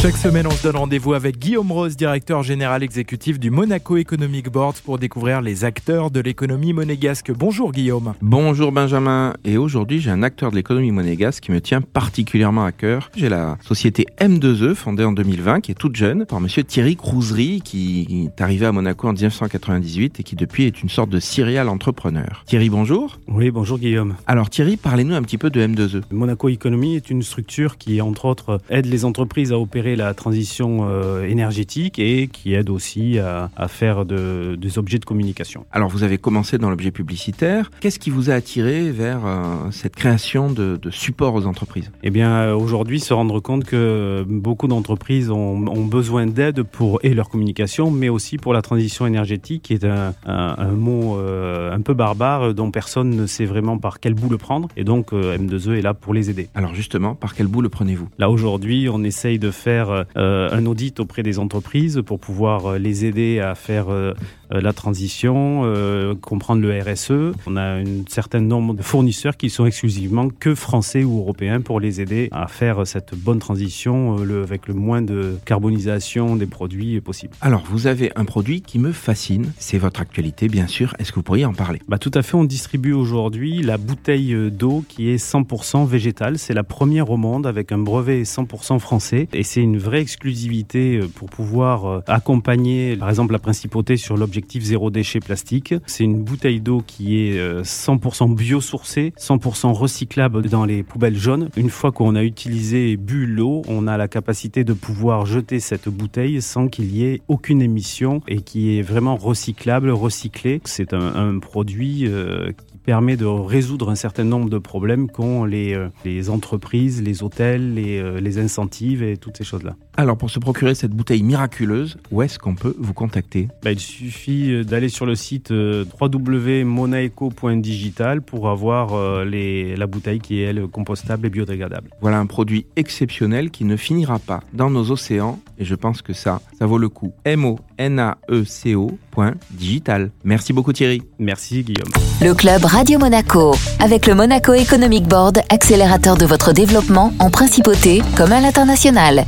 Chaque semaine, on se donne rendez-vous avec Guillaume Rose, directeur général exécutif du Monaco Economic Board, pour découvrir les acteurs de l'économie monégasque. Bonjour Guillaume. Bonjour Benjamin. Et aujourd'hui, j'ai un acteur de l'économie monégasque qui me tient particulièrement à cœur. J'ai la société M2E, fondée en 2020, qui est toute jeune, par monsieur Thierry Crousery, qui est arrivé à Monaco en 1998 et qui depuis est une sorte de serial entrepreneur. Thierry, bonjour. Oui, bonjour Guillaume. Alors Thierry, parlez-nous un petit peu de M2E. Monaco Economy est une structure qui, entre autres, aide les entreprises à opérer la transition euh, énergétique et qui aide aussi à, à faire de, des objets de communication. Alors vous avez commencé dans l'objet publicitaire. Qu'est-ce qui vous a attiré vers euh, cette création de, de support aux entreprises? Eh bien, euh, aujourd'hui, se rendre compte que beaucoup d'entreprises ont, ont besoin d'aide pour et leur communication, mais aussi pour la transition énergétique, qui est un, un, un mot euh, un peu barbare dont personne ne sait vraiment par quel bout le prendre. Et donc, euh, M2E est là pour les aider. Alors justement, par quel bout le prenez-vous? Là, aujourd'hui, on essaye de faire euh, un audit auprès des entreprises pour pouvoir euh, les aider à faire euh, la transition, euh, comprendre le RSE. On a un certain nombre de fournisseurs qui sont exclusivement que français ou européens pour les aider à faire cette bonne transition euh, le, avec le moins de carbonisation des produits possible. Alors vous avez un produit qui me fascine, c'est votre actualité bien sûr. Est-ce que vous pourriez en parler? Bah, tout à fait, on distribue aujourd'hui la bouteille d'eau qui est 100% végétale. C'est la première au monde avec un brevet 100% français et c'est une vraie exclusivité euh, pour pouvoir euh, accompagner par exemple la principauté sur l'objectif zéro déchet plastique. C'est une bouteille d'eau qui est euh, 100% biosourcée, 100% recyclable dans les poubelles jaunes. Une fois qu'on a utilisé et bu l'eau, on a la capacité de pouvoir jeter cette bouteille sans qu'il y ait aucune émission et qui est vraiment recyclable, recyclé. C'est un, produit euh, qui permet de résoudre un certain nombre de problèmes qu'ont les, euh, les entreprises, les hôtels, les, euh, les incentives et toutes ces choses-là. Alors pour se procurer cette bouteille miraculeuse, où est-ce qu'on peut vous contacter? Bah, il suffit euh, d'aller sur le site www.monaeco.digital pour avoir les, la bouteille qui est elle compostable et biodégradable. Voilà un produit exceptionnel qui ne finira pas dans nos océans et je pense que ça, ça vaut le coup. M-O-N-A-E-C-O point digital. Merci beaucoup Thierry. Merci Guillaume. Le club Radio Monaco. Avec le Monaco Economic Board, accélérateur de votre développement en principauté comme à l'international.